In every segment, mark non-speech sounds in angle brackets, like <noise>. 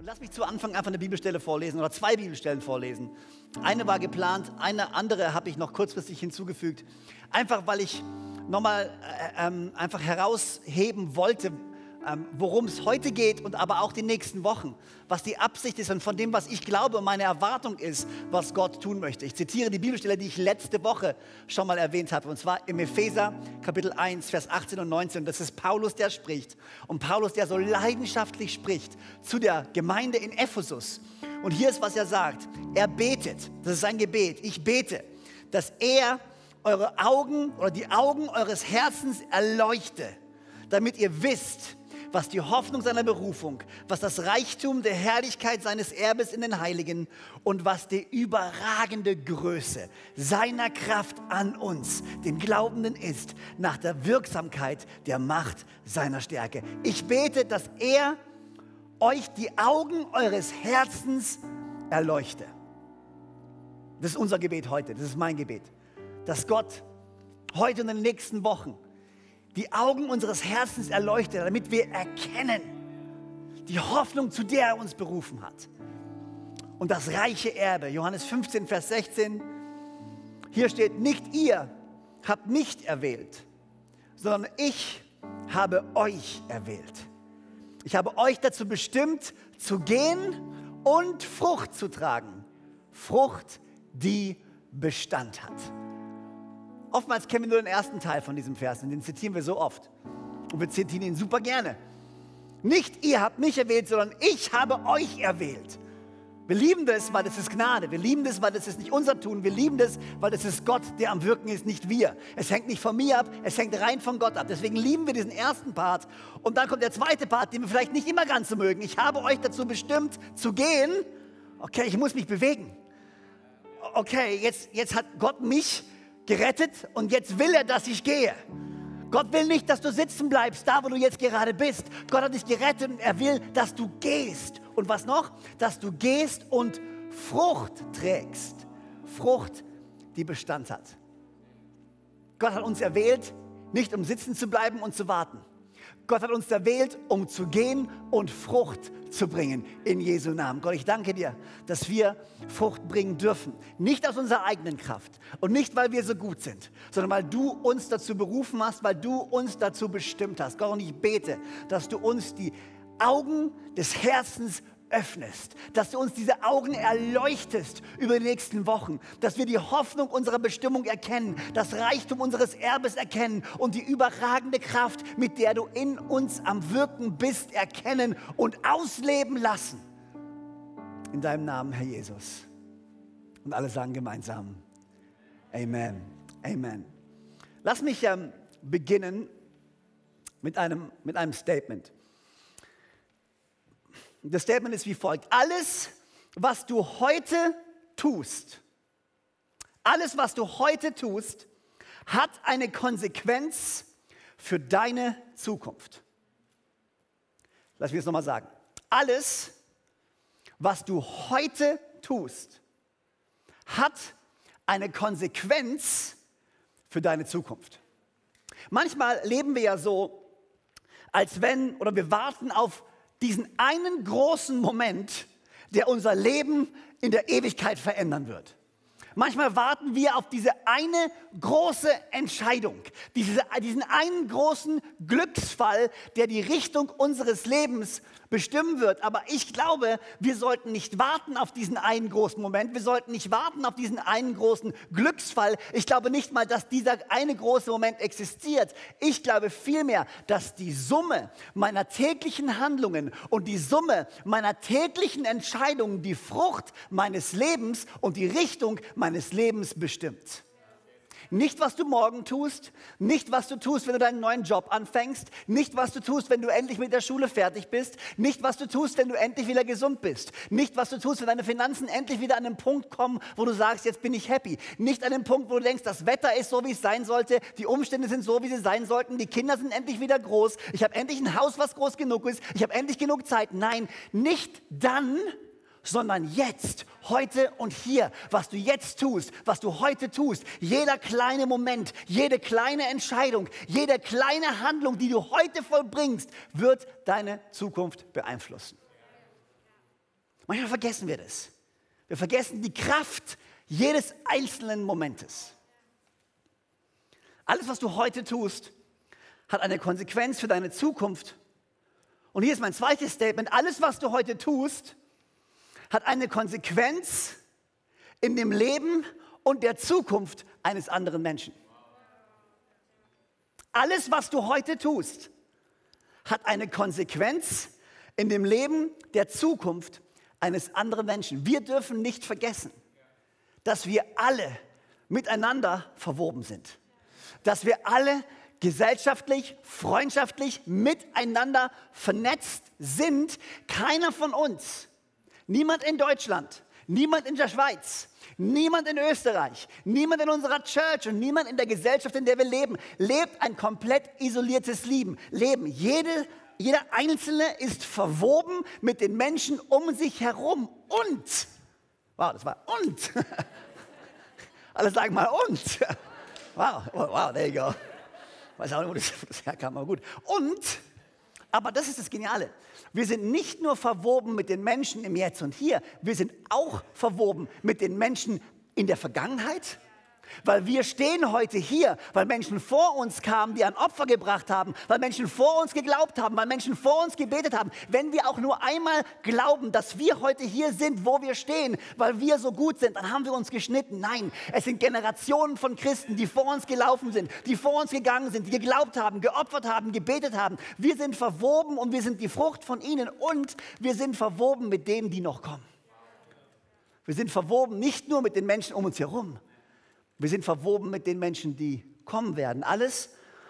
Und lass mich zu Anfang einfach eine Bibelstelle vorlesen oder zwei Bibelstellen vorlesen. Eine war geplant, eine andere habe ich noch kurzfristig hinzugefügt. Einfach weil ich nochmal äh, ähm, einfach herausheben wollte, worum es heute geht und aber auch die nächsten Wochen, was die Absicht ist und von dem, was ich glaube und meine Erwartung ist, was Gott tun möchte. Ich zitiere die Bibelstelle, die ich letzte Woche schon mal erwähnt habe, und zwar im Epheser Kapitel 1, Vers 18 und 19. Das ist Paulus, der spricht. Und Paulus, der so leidenschaftlich spricht zu der Gemeinde in Ephesus. Und hier ist, was er sagt. Er betet, das ist sein Gebet. Ich bete, dass er eure Augen oder die Augen eures Herzens erleuchte, damit ihr wisst, was die Hoffnung seiner Berufung, was das Reichtum der Herrlichkeit seines Erbes in den Heiligen und was die überragende Größe seiner Kraft an uns, den Glaubenden ist, nach der Wirksamkeit der Macht seiner Stärke. Ich bete, dass er euch die Augen eures Herzens erleuchte. Das ist unser Gebet heute, das ist mein Gebet, dass Gott heute und in den nächsten Wochen die Augen unseres Herzens erleuchtet, damit wir erkennen die Hoffnung, zu der er uns berufen hat. Und das reiche Erbe, Johannes 15, Vers 16, hier steht, nicht ihr habt mich erwählt, sondern ich habe euch erwählt. Ich habe euch dazu bestimmt, zu gehen und Frucht zu tragen. Frucht, die Bestand hat. Oftmals kennen wir nur den ersten Teil von diesem Vers und den zitieren wir so oft. Und wir zitieren ihn super gerne. Nicht ihr habt mich erwählt, sondern ich habe euch erwählt. Wir lieben das, weil das ist Gnade. Wir lieben das, weil das ist nicht unser Tun. Wir lieben das, weil das ist Gott, der am Wirken ist, nicht wir. Es hängt nicht von mir ab, es hängt rein von Gott ab. Deswegen lieben wir diesen ersten Part. Und dann kommt der zweite Part, den wir vielleicht nicht immer ganz so mögen. Ich habe euch dazu bestimmt zu gehen. Okay, ich muss mich bewegen. Okay, jetzt, jetzt hat Gott mich gerettet und jetzt will er, dass ich gehe. Gott will nicht, dass du sitzen bleibst, da wo du jetzt gerade bist. Gott hat dich gerettet und er will, dass du gehst. Und was noch? Dass du gehst und Frucht trägst. Frucht, die Bestand hat. Gott hat uns erwählt, nicht um sitzen zu bleiben und zu warten. Gott hat uns erwählt, um zu gehen und Frucht zu bringen in Jesu Namen. Gott, ich danke dir, dass wir Frucht bringen dürfen. Nicht aus unserer eigenen Kraft und nicht, weil wir so gut sind, sondern weil du uns dazu berufen hast, weil du uns dazu bestimmt hast. Gott, und ich bete, dass du uns die Augen des Herzens öffnest, dass du uns diese Augen erleuchtest über die nächsten Wochen, dass wir die Hoffnung unserer Bestimmung erkennen, das Reichtum unseres Erbes erkennen und die überragende Kraft, mit der du in uns am Wirken bist, erkennen und ausleben lassen. In deinem Namen, Herr Jesus. Und alle sagen gemeinsam, Amen, Amen. Lass mich ähm, beginnen mit einem, mit einem Statement. Das Statement ist wie folgt. Alles, was du heute tust, alles, was du heute tust, hat eine Konsequenz für deine Zukunft. Lass mich es nochmal sagen. Alles, was du heute tust, hat eine Konsequenz für deine Zukunft. Manchmal leben wir ja so, als wenn, oder wir warten auf diesen einen großen Moment, der unser Leben in der Ewigkeit verändern wird. Manchmal warten wir auf diese eine große Entscheidung, diese, diesen einen großen Glücksfall, der die Richtung unseres Lebens bestimmen wird. Aber ich glaube, wir sollten nicht warten auf diesen einen großen Moment. Wir sollten nicht warten auf diesen einen großen Glücksfall. Ich glaube nicht mal, dass dieser eine große Moment existiert. Ich glaube vielmehr, dass die Summe meiner täglichen Handlungen und die Summe meiner täglichen Entscheidungen die Frucht meines Lebens und die Richtung meines Lebens bestimmt. Nicht, was du morgen tust, nicht, was du tust, wenn du deinen neuen Job anfängst, nicht, was du tust, wenn du endlich mit der Schule fertig bist, nicht, was du tust, wenn du endlich wieder gesund bist, nicht, was du tust, wenn deine Finanzen endlich wieder an den Punkt kommen, wo du sagst, jetzt bin ich happy, nicht an den Punkt, wo du denkst, das Wetter ist so, wie es sein sollte, die Umstände sind so, wie sie sein sollten, die Kinder sind endlich wieder groß, ich habe endlich ein Haus, was groß genug ist, ich habe endlich genug Zeit. Nein, nicht dann, sondern jetzt, heute und hier, was du jetzt tust, was du heute tust, jeder kleine Moment, jede kleine Entscheidung, jede kleine Handlung, die du heute vollbringst, wird deine Zukunft beeinflussen. Manchmal vergessen wir das. Wir vergessen die Kraft jedes einzelnen Momentes. Alles, was du heute tust, hat eine Konsequenz für deine Zukunft. Und hier ist mein zweites Statement. Alles, was du heute tust, hat eine Konsequenz in dem Leben und der Zukunft eines anderen Menschen. Alles, was du heute tust, hat eine Konsequenz in dem Leben der Zukunft eines anderen Menschen. Wir dürfen nicht vergessen, dass wir alle miteinander verwoben sind. Dass wir alle gesellschaftlich, freundschaftlich miteinander vernetzt sind. Keiner von uns Niemand in Deutschland, niemand in der Schweiz, niemand in Österreich, niemand in unserer Church und niemand in der Gesellschaft, in der wir leben, lebt ein komplett isoliertes Leben. Leben. Jede, jeder Einzelne ist verwoben mit den Menschen um sich herum. Und, wow, das war und. <laughs> Alle sagen mal und. <laughs> Wow, wow, there you go. Weiß auch nicht, wo das, <laughs> herkam, aber gut. Und, aber das ist das Geniale. Wir sind nicht nur verwoben mit den Menschen im Jetzt und Hier, wir sind auch verwoben mit den Menschen in der Vergangenheit, weil wir stehen heute hier, weil Menschen vor uns kamen, die ein Opfer gebracht haben, weil Menschen vor uns geglaubt haben, weil Menschen vor uns gebetet haben. Wenn wir auch nur einmal glauben, dass wir heute hier sind, wo wir stehen, weil wir so gut sind, dann haben wir uns geschnitten. Nein, es sind Generationen von Christen, die vor uns gelaufen sind, die vor uns gegangen sind, die geglaubt haben, geopfert haben, gebetet haben. Wir sind verwoben und wir sind die Frucht von ihnen und wir sind verwoben mit denen, die noch kommen. Wir sind verwoben nicht nur mit den Menschen um uns herum, wir sind verwoben mit den Menschen, die kommen werden. Alles,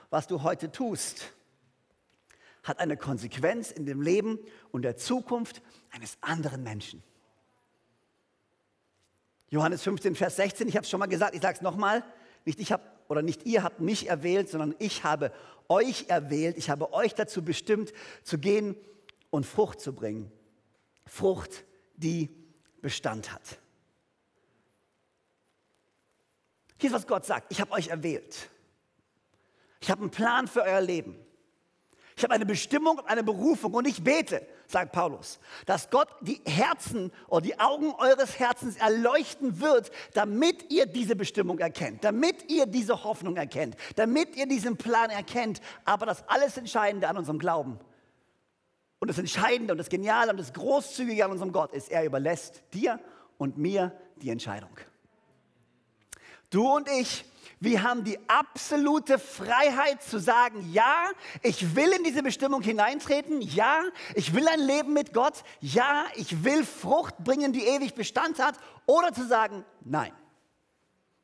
was du heute tust, hat eine Konsequenz in dem Leben und der Zukunft eines anderen Menschen. Johannes 15, Vers 16, ich habe es schon mal gesagt, ich sage es nochmal. Nicht ich habe oder nicht ihr habt mich erwählt, sondern ich habe euch erwählt. Ich habe euch dazu bestimmt, zu gehen und Frucht zu bringen. Frucht, die Bestand hat. Hier ist, was Gott sagt. Ich habe euch erwählt. Ich habe einen Plan für euer Leben. Ich habe eine Bestimmung und eine Berufung und ich bete, sagt Paulus, dass Gott die Herzen oder die Augen eures Herzens erleuchten wird, damit ihr diese Bestimmung erkennt, damit ihr diese Hoffnung erkennt, damit ihr diesen Plan erkennt. Aber das alles Entscheidende an unserem Glauben und das Entscheidende und das Geniale und das Großzügige an unserem Gott ist, er überlässt dir und mir die Entscheidung. Du und ich, wir haben die absolute Freiheit zu sagen, ja, ich will in diese Bestimmung hineintreten, ja, ich will ein Leben mit Gott, ja, ich will Frucht bringen, die ewig Bestand hat, oder zu sagen, nein.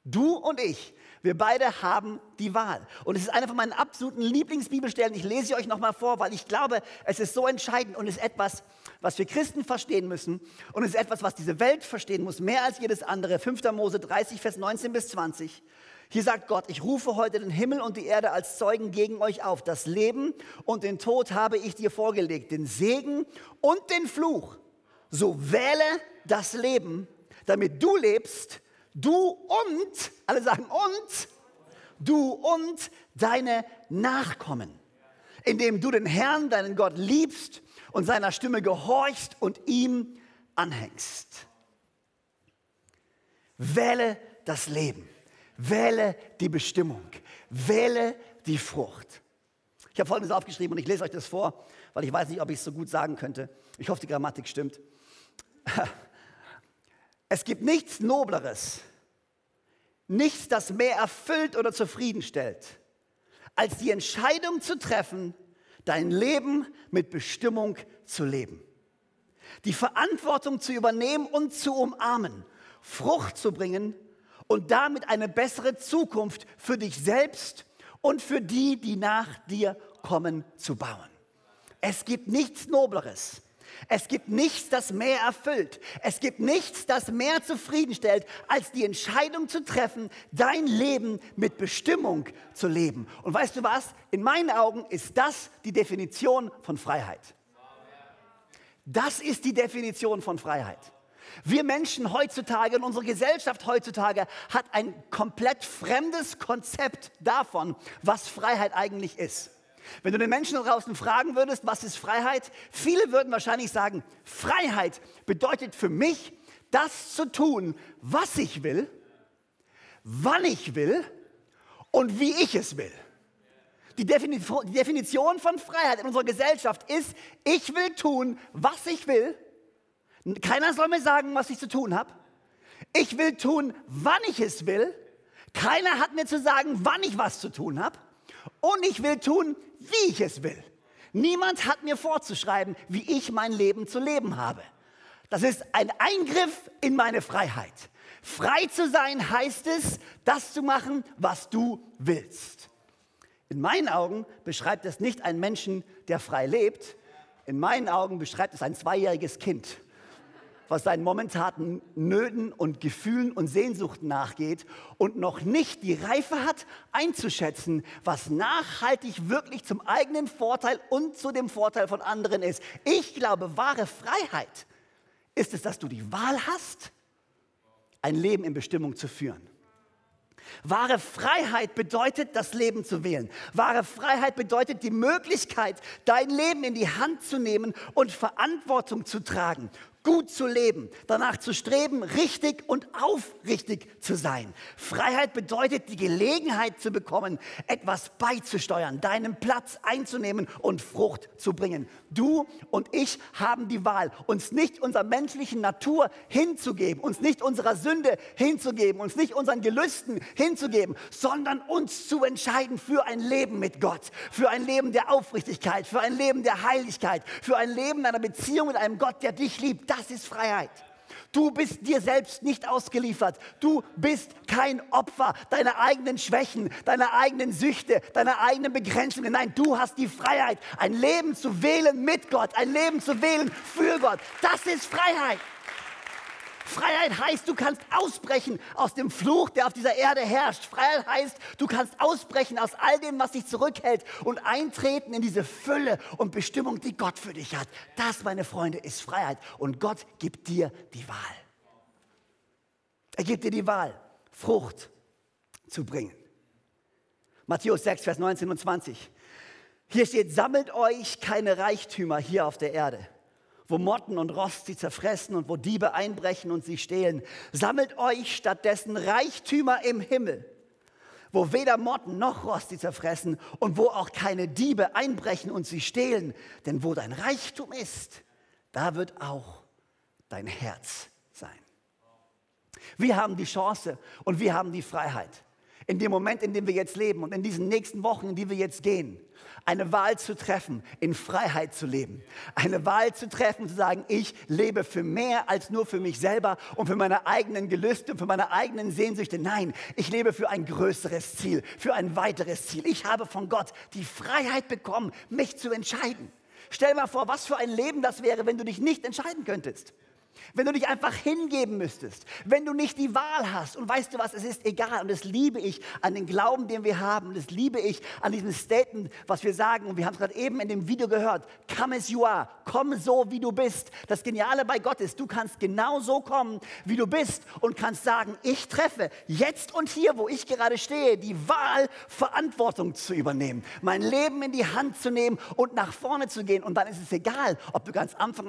Du und ich, wir beide haben die Wahl. Und es ist eine von meinen absoluten Lieblingsbibelstellen. Ich lese sie euch nochmal vor, weil ich glaube, es ist so entscheidend und ist etwas, was wir Christen verstehen müssen. Und es ist etwas, was diese Welt verstehen muss, mehr als jedes andere. 5. Mose 30, Vers 19 bis 20. Hier sagt Gott, ich rufe heute den Himmel und die Erde als Zeugen gegen euch auf. Das Leben und den Tod habe ich dir vorgelegt, den Segen und den Fluch. So wähle das Leben, damit du lebst Du und, alle sagen und, du und deine Nachkommen, indem du den Herrn, deinen Gott liebst und seiner Stimme gehorchst und ihm anhängst. Wähle das Leben, wähle die Bestimmung, wähle die Frucht. Ich habe Folgendes aufgeschrieben und ich lese euch das vor, weil ich weiß nicht, ob ich es so gut sagen könnte. Ich hoffe, die Grammatik stimmt. <laughs> Es gibt nichts Nobleres, nichts, das mehr erfüllt oder zufriedenstellt, als die Entscheidung zu treffen, dein Leben mit Bestimmung zu leben. Die Verantwortung zu übernehmen und zu umarmen, Frucht zu bringen und damit eine bessere Zukunft für dich selbst und für die, die nach dir kommen, zu bauen. Es gibt nichts Nobleres. Es gibt nichts, das mehr erfüllt. Es gibt nichts, das mehr zufriedenstellt, als die Entscheidung zu treffen, dein Leben mit Bestimmung zu leben. Und weißt du was? In meinen Augen ist das die Definition von Freiheit. Das ist die Definition von Freiheit. Wir Menschen heutzutage und unsere Gesellschaft heutzutage hat ein komplett fremdes Konzept davon, was Freiheit eigentlich ist. Wenn du den Menschen draußen fragen würdest, was ist Freiheit? Viele würden wahrscheinlich sagen, Freiheit bedeutet für mich, das zu tun, was ich will, wann ich will und wie ich es will. Die Definition von Freiheit in unserer Gesellschaft ist, ich will tun, was ich will. Keiner soll mir sagen, was ich zu tun habe. Ich will tun, wann ich es will. Keiner hat mir zu sagen, wann ich was zu tun habe. Und ich will tun, wie ich es will. Niemand hat mir vorzuschreiben, wie ich mein Leben zu leben habe. Das ist ein Eingriff in meine Freiheit. Frei zu sein heißt es, das zu machen, was du willst. In meinen Augen beschreibt es nicht einen Menschen, der frei lebt. In meinen Augen beschreibt es ein zweijähriges Kind, was seinen momentanen Nöten und Gefühlen und Sehnsuchten nachgeht und noch nicht die Reife hat, einzuschätzen, was nachhaltig wirklich zum eigenen Vorteil und zu dem Vorteil von anderen ist. Ich glaube, wahre Freiheit ist es, dass du die Wahl hast, ein Leben in Bestimmung zu führen. Wahre Freiheit bedeutet, das Leben zu wählen. Wahre Freiheit bedeutet die Möglichkeit, dein Leben in die Hand zu nehmen und Verantwortung zu tragen gut zu leben, danach zu streben, richtig und aufrichtig zu sein. Freiheit bedeutet die Gelegenheit zu bekommen, etwas beizusteuern, deinen Platz einzunehmen und Frucht zu bringen. Du und ich haben die Wahl, uns nicht unserer menschlichen Natur hinzugeben, uns nicht unserer Sünde hinzugeben, uns nicht unseren Gelüsten hinzugeben, sondern uns zu entscheiden für ein Leben mit Gott, für ein Leben der Aufrichtigkeit, für ein Leben der Heiligkeit, für ein Leben in einer Beziehung mit einem Gott, der dich liebt. Das ist Freiheit. Du bist dir selbst nicht ausgeliefert. Du bist kein Opfer deiner eigenen Schwächen, deiner eigenen Süchte, deiner eigenen Begrenzungen. Nein, du hast die Freiheit, ein Leben zu wählen mit Gott, ein Leben zu wählen für Gott. Das ist Freiheit. Freiheit heißt, du kannst ausbrechen aus dem Fluch, der auf dieser Erde herrscht. Freiheit heißt, du kannst ausbrechen aus all dem, was dich zurückhält und eintreten in diese Fülle und Bestimmung, die Gott für dich hat. Das, meine Freunde, ist Freiheit. Und Gott gibt dir die Wahl. Er gibt dir die Wahl, Frucht zu bringen. Matthäus 6, Vers 19 und 20. Hier steht, sammelt euch keine Reichtümer hier auf der Erde wo Motten und Rost sie zerfressen und wo Diebe einbrechen und sie stehlen. Sammelt euch stattdessen Reichtümer im Himmel, wo weder Motten noch Rost sie zerfressen und wo auch keine Diebe einbrechen und sie stehlen. Denn wo dein Reichtum ist, da wird auch dein Herz sein. Wir haben die Chance und wir haben die Freiheit. In dem Moment, in dem wir jetzt leben und in diesen nächsten Wochen, in die wir jetzt gehen, eine Wahl zu treffen, in Freiheit zu leben. Eine Wahl zu treffen, zu sagen, ich lebe für mehr als nur für mich selber und für meine eigenen Gelüste und für meine eigenen Sehnsüchte. Nein, ich lebe für ein größeres Ziel, für ein weiteres Ziel. Ich habe von Gott die Freiheit bekommen, mich zu entscheiden. Stell mal vor, was für ein Leben das wäre, wenn du dich nicht entscheiden könntest. Wenn du dich einfach hingeben müsstest, wenn du nicht die Wahl hast und weißt du was, es ist egal und das liebe ich an den Glauben, den wir haben und das liebe ich an diesem Statement, was wir sagen und wir haben es gerade eben in dem Video gehört, come as you are, komm so wie du bist. Das Geniale bei Gott ist, du kannst genau so kommen, wie du bist und kannst sagen, ich treffe jetzt und hier, wo ich gerade stehe, die Wahl, Verantwortung zu übernehmen, mein Leben in die Hand zu nehmen und nach vorne zu gehen und dann ist es egal, ob du ganz, Anfang,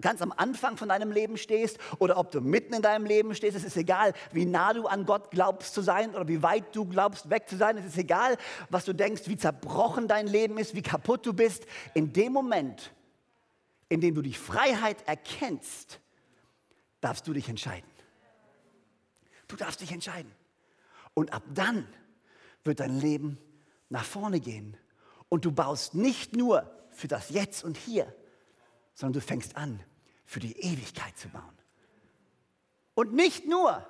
ganz am Anfang von deinem Leben stehst oder ob du mitten in deinem Leben stehst. Es ist egal, wie nah du an Gott glaubst zu sein oder wie weit du glaubst weg zu sein. Es ist egal, was du denkst, wie zerbrochen dein Leben ist, wie kaputt du bist. In dem Moment, in dem du die Freiheit erkennst, darfst du dich entscheiden. Du darfst dich entscheiden. Und ab dann wird dein Leben nach vorne gehen. Und du baust nicht nur für das Jetzt und Hier, sondern du fängst an, für die Ewigkeit zu bauen. Und nicht nur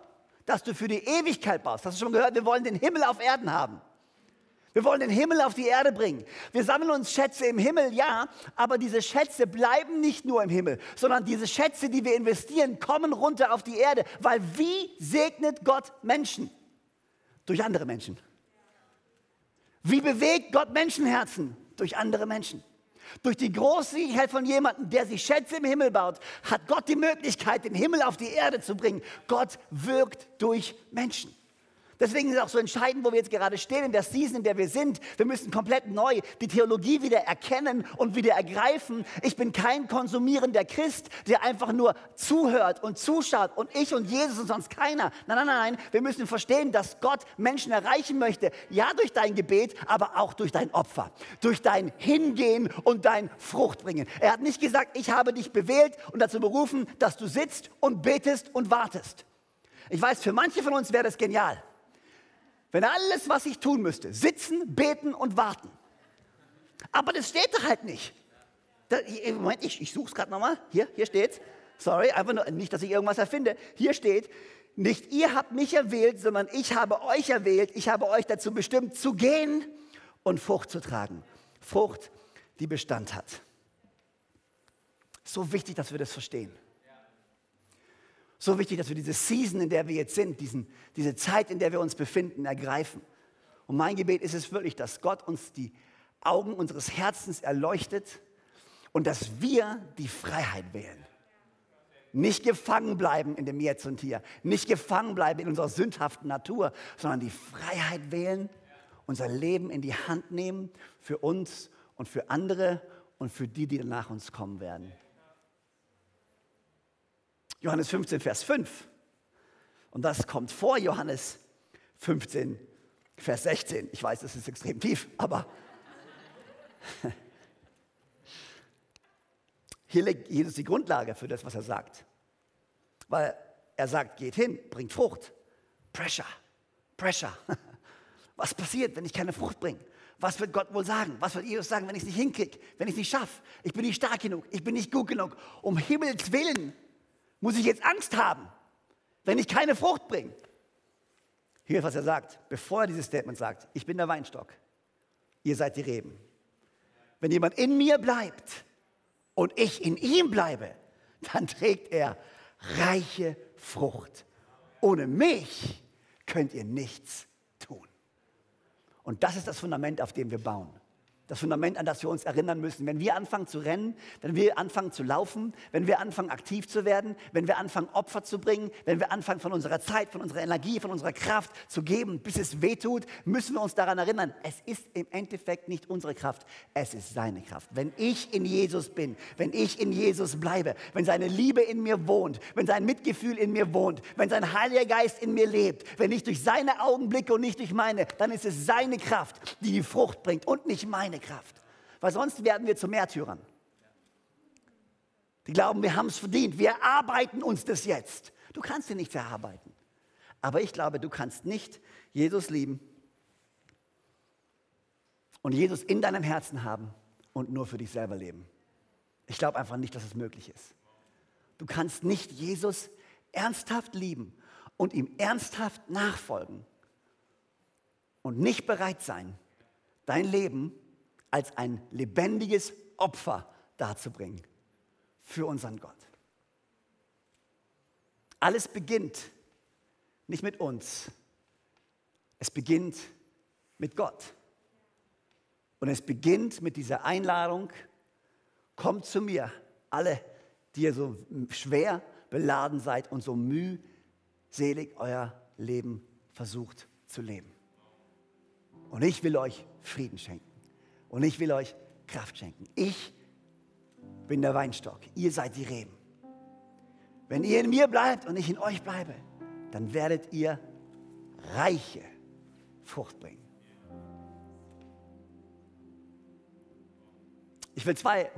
dass du für die Ewigkeit baust. Hast du schon gehört? Wir wollen den Himmel auf Erden haben. Wir wollen den Himmel auf die Erde bringen. Wir sammeln uns Schätze im Himmel, ja, aber diese Schätze bleiben nicht nur im Himmel, sondern diese Schätze, die wir investieren, kommen runter auf die Erde. Weil wie segnet Gott Menschen? Durch andere Menschen. Wie bewegt Gott Menschenherzen? Durch andere Menschen. Durch die Großzügigkeit von jemandem, der sich Schätze im Himmel baut, hat Gott die Möglichkeit, den Himmel auf die Erde zu bringen. Gott wirkt durch Menschen. Deswegen ist es auch so entscheidend, wo wir jetzt gerade stehen, in der Season, in der wir sind. Wir müssen komplett neu die Theologie wieder erkennen und wieder ergreifen. Ich bin kein konsumierender Christ, der einfach nur zuhört und zuschaut und ich und Jesus und sonst keiner. Nein, nein, nein, wir müssen verstehen, dass Gott Menschen erreichen möchte. Ja, durch dein Gebet, aber auch durch dein Opfer, durch dein Hingehen und dein Fruchtbringen. Er hat nicht gesagt, ich habe dich bewählt und dazu berufen, dass du sitzt und betest und wartest. Ich weiß, für manche von uns wäre das genial. Wenn alles, was ich tun müsste, sitzen, beten und warten. Aber das steht da halt nicht. Da, Moment, ich, ich suche es gerade nochmal. Hier, hier steht's. Sorry, einfach nur, nicht, dass ich irgendwas erfinde. Hier steht, nicht ihr habt mich erwählt, sondern ich habe euch erwählt. Ich habe euch dazu bestimmt, zu gehen und Frucht zu tragen. Frucht, die Bestand hat. So wichtig, dass wir das verstehen. So wichtig, dass wir diese Season, in der wir jetzt sind, diesen, diese Zeit, in der wir uns befinden, ergreifen. Und mein Gebet ist es wirklich, dass Gott uns die Augen unseres Herzens erleuchtet und dass wir die Freiheit wählen. Nicht gefangen bleiben in dem Jetzt und Hier, nicht gefangen bleiben in unserer sündhaften Natur, sondern die Freiheit wählen, unser Leben in die Hand nehmen für uns und für andere und für die, die nach uns kommen werden. Johannes 15, Vers 5. Und das kommt vor Johannes 15, Vers 16. Ich weiß, das ist extrem tief, aber <laughs> hier legt Jesus die Grundlage für das, was er sagt. Weil er sagt, geht hin, bringt Frucht. Pressure, Pressure. <laughs> Was passiert, wenn ich keine Frucht bringe? Was wird Gott wohl sagen? Was wird Jesus sagen, wenn ich es nicht hinkriege, wenn ich es nicht schaffe? Ich bin nicht stark genug, ich bin nicht gut genug. Um Himmels Willen muss ich jetzt Angst haben, wenn ich keine Frucht bringe? Hier was er sagt, bevor er dieses Statement sagt. Ich bin der Weinstock, ihr seid die Reben. Wenn jemand in mir bleibt und ich in ihm bleibe, dann trägt er reiche Frucht. Ohne mich könnt ihr nichts tun. Und das ist das Fundament, auf dem wir bauen das Fundament, an das wir uns erinnern müssen. Wenn wir anfangen zu rennen, wenn wir anfangen zu laufen, wenn wir anfangen aktiv zu werden, wenn wir anfangen Opfer zu bringen, wenn wir anfangen von unserer Zeit, von unserer Energie, von unserer Kraft zu geben, bis es wehtut, müssen wir uns daran erinnern, es ist im Endeffekt nicht unsere Kraft, es ist seine Kraft. Wenn ich in Jesus bin, wenn ich in Jesus bleibe, wenn seine Liebe in mir wohnt, wenn sein Mitgefühl in mir wohnt, wenn sein Heiliger Geist in mir lebt, wenn ich durch seine Augen blicke und nicht durch meine, dann ist es seine Kraft, die die Frucht bringt und nicht meine meine Kraft. Weil sonst werden wir zu Märtyrern. Die glauben, wir haben es verdient. Wir erarbeiten uns das jetzt. Du kannst dir nichts erarbeiten. Aber ich glaube, du kannst nicht Jesus lieben und Jesus in deinem Herzen haben und nur für dich selber leben. Ich glaube einfach nicht, dass es möglich ist. Du kannst nicht Jesus ernsthaft lieben und ihm ernsthaft nachfolgen und nicht bereit sein, dein Leben als ein lebendiges Opfer darzubringen für unseren Gott. Alles beginnt nicht mit uns, es beginnt mit Gott. Und es beginnt mit dieser Einladung, kommt zu mir, alle, die ihr so schwer beladen seid und so mühselig euer Leben versucht zu leben. Und ich will euch Frieden schenken. Und ich will euch Kraft schenken. Ich bin der Weinstock, ihr seid die Reben. Wenn ihr in mir bleibt und ich in euch bleibe, dann werdet ihr reiche Frucht bringen. Ich will zwei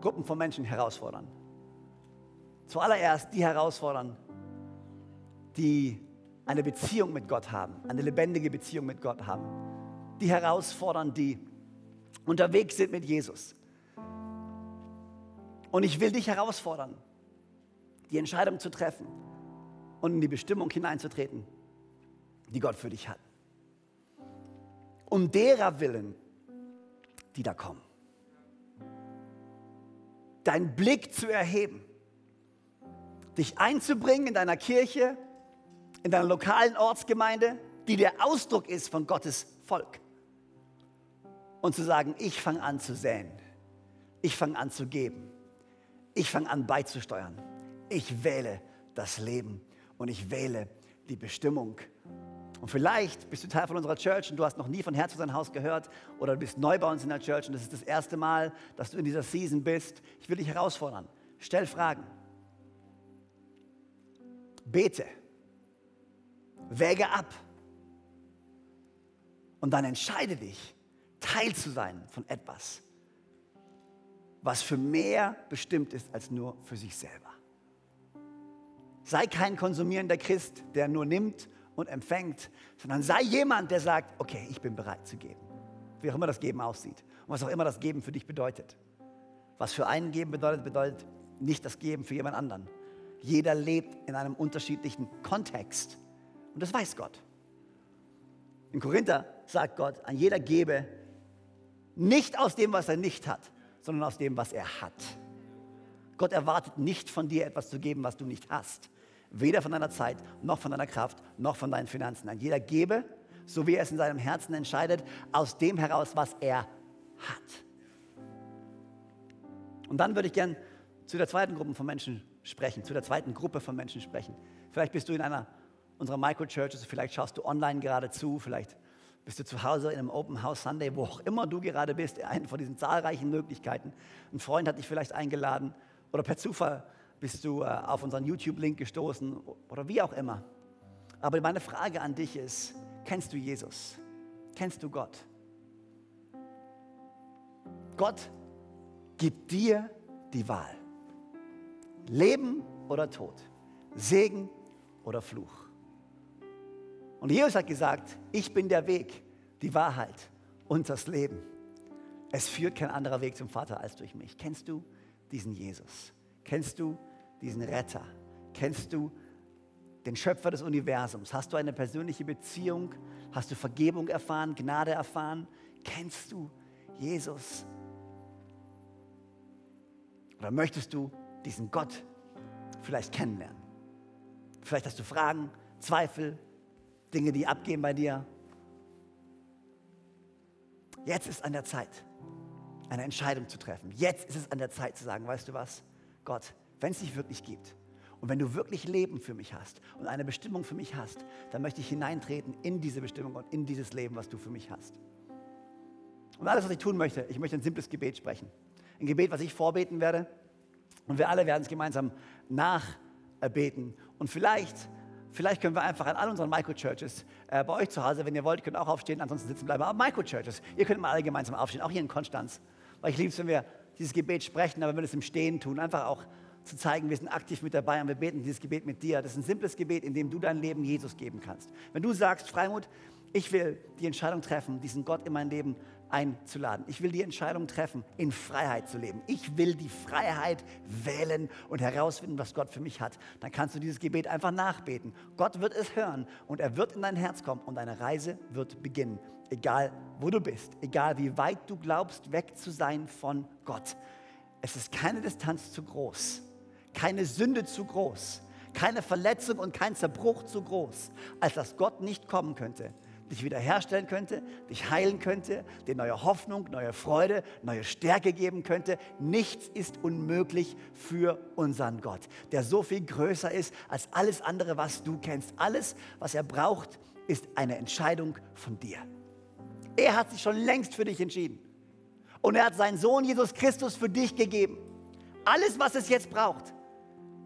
Gruppen von Menschen herausfordern. Zuallererst die herausfordern, die eine Beziehung mit Gott haben, eine lebendige Beziehung mit Gott haben. Die herausfordern, die unterwegs sind mit Jesus. Und ich will dich herausfordern, die Entscheidung zu treffen und in die Bestimmung hineinzutreten, die Gott für dich hat. Um derer willen, die da kommen. Deinen Blick zu erheben, dich einzubringen in deiner Kirche, in deiner lokalen Ortsgemeinde, die der Ausdruck ist von Gottes Volk. Und zu sagen, ich fange an zu säen, ich fange an zu geben, ich fange an beizusteuern, ich wähle das Leben und ich wähle die Bestimmung. Und vielleicht bist du Teil von unserer Church und du hast noch nie von Herz für sein Haus gehört oder du bist neu bei uns in der Church und das ist das erste Mal, dass du in dieser Season bist. Ich will dich herausfordern. Stell Fragen. Bete. Wäge ab. Und dann entscheide dich, Teil zu sein von etwas, was für mehr bestimmt ist als nur für sich selber. Sei kein konsumierender Christ, der nur nimmt und empfängt, sondern sei jemand, der sagt, okay, ich bin bereit zu geben. Wie auch immer das Geben aussieht und was auch immer das Geben für dich bedeutet. Was für einen Geben bedeutet, bedeutet nicht das Geben für jemand anderen. Jeder lebt in einem unterschiedlichen Kontext und das weiß Gott. In Korinther sagt Gott, an jeder gebe nicht aus dem, was er nicht hat, sondern aus dem, was er hat. Gott erwartet nicht von dir etwas zu geben, was du nicht hast. Weder von deiner Zeit, noch von deiner Kraft, noch von deinen Finanzen. An jeder gebe, so wie er es in seinem Herzen entscheidet, aus dem heraus, was er hat. Und dann würde ich gern zu der zweiten Gruppe von Menschen sprechen, zu der zweiten Gruppe von Menschen sprechen. Vielleicht bist du in einer unserer Microchurches, vielleicht schaust du online gerade zu, vielleicht bist du zu Hause in einem Open House Sunday, wo auch immer du gerade bist, eine von diesen zahlreichen Möglichkeiten. Ein Freund hat dich vielleicht eingeladen oder per Zufall bist du äh, auf unseren YouTube-Link gestoßen oder wie auch immer. Aber meine Frage an dich ist, kennst du Jesus? Kennst du Gott? Gott gibt dir die Wahl. Leben oder Tod, Segen oder Fluch. Und Jesus hat gesagt, ich bin der Weg, die Wahrheit und das Leben. Es führt kein anderer Weg zum Vater als durch mich. Kennst du diesen Jesus? Kennst du diesen Retter? Kennst du den Schöpfer des Universums? Hast du eine persönliche Beziehung? Hast du Vergebung erfahren, Gnade erfahren? Kennst du Jesus? Oder möchtest du diesen Gott vielleicht kennenlernen? Vielleicht hast du Fragen, Zweifel, Dinge, die abgehen bei dir. Jetzt ist an der Zeit, eine Entscheidung zu treffen. Jetzt ist es an der Zeit zu sagen, weißt du was, Gott, wenn es dich wirklich gibt und wenn du wirklich Leben für mich hast und eine Bestimmung für mich hast, dann möchte ich hineintreten in diese Bestimmung und in dieses Leben, was du für mich hast. Und alles, was ich tun möchte, ich möchte ein simples Gebet sprechen. Ein Gebet, was ich vorbeten werde. Und wir alle werden es gemeinsam nachbeten. Und vielleicht Vielleicht können wir einfach an all unseren Microchurches äh, bei euch zu Hause, wenn ihr wollt, könnt auch aufstehen, ansonsten sitzen bleiben. Aber Microchurches, ihr könnt mal alle gemeinsam aufstehen, auch hier in Konstanz. Weil ich liebe es, wenn wir dieses Gebet sprechen, aber wenn wir es im Stehen tun, einfach auch zu zeigen, wir sind aktiv mit dabei und wir beten dieses Gebet mit dir. Das ist ein simples Gebet, in dem du dein Leben Jesus geben kannst. Wenn du sagst, Freimut, ich will die Entscheidung treffen, diesen Gott in mein Leben einzuladen. Ich will die Entscheidung treffen, in Freiheit zu leben. Ich will die Freiheit wählen und herausfinden, was Gott für mich hat. Dann kannst du dieses Gebet einfach nachbeten. Gott wird es hören und er wird in dein Herz kommen und deine Reise wird beginnen. Egal, wo du bist, egal, wie weit du glaubst, weg zu sein von Gott. Es ist keine Distanz zu groß, keine Sünde zu groß, keine Verletzung und kein Zerbruch zu groß, als dass Gott nicht kommen könnte dich wiederherstellen könnte, dich heilen könnte, dir neue Hoffnung, neue Freude, neue Stärke geben könnte. Nichts ist unmöglich für unseren Gott, der so viel größer ist als alles andere, was du kennst. Alles, was er braucht, ist eine Entscheidung von dir. Er hat sich schon längst für dich entschieden. Und er hat seinen Sohn Jesus Christus für dich gegeben. Alles, was es jetzt braucht,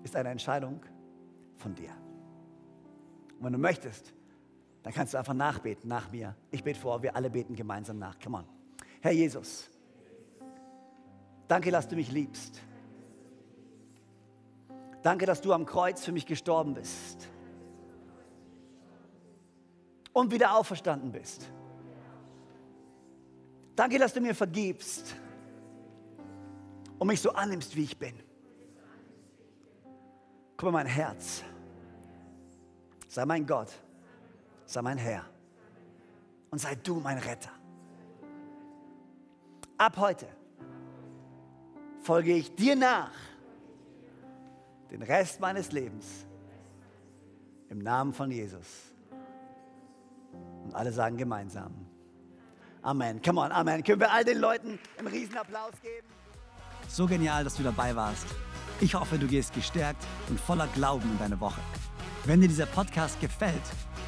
ist eine Entscheidung von dir. Und wenn du möchtest, dann kannst du einfach nachbeten, nach mir. Ich bete vor, wir alle beten gemeinsam nach. Come on. Herr Jesus, danke, dass du mich liebst. Danke, dass du am Kreuz für mich gestorben bist und wieder auferstanden bist. Danke, dass du mir vergibst und mich so annimmst, wie ich bin. Guck mal, mein Herz sei mein Gott, sei mein Herr und sei du mein Retter. Ab heute folge ich dir nach den Rest meines Lebens im Namen von Jesus. Und alle sagen gemeinsam. Amen. Come on, Amen. Können wir all den Leuten einen Riesenapplaus geben? So genial, dass du dabei warst. Ich hoffe, du gehst gestärkt und voller Glauben in deine Woche. Wenn dir dieser Podcast gefällt,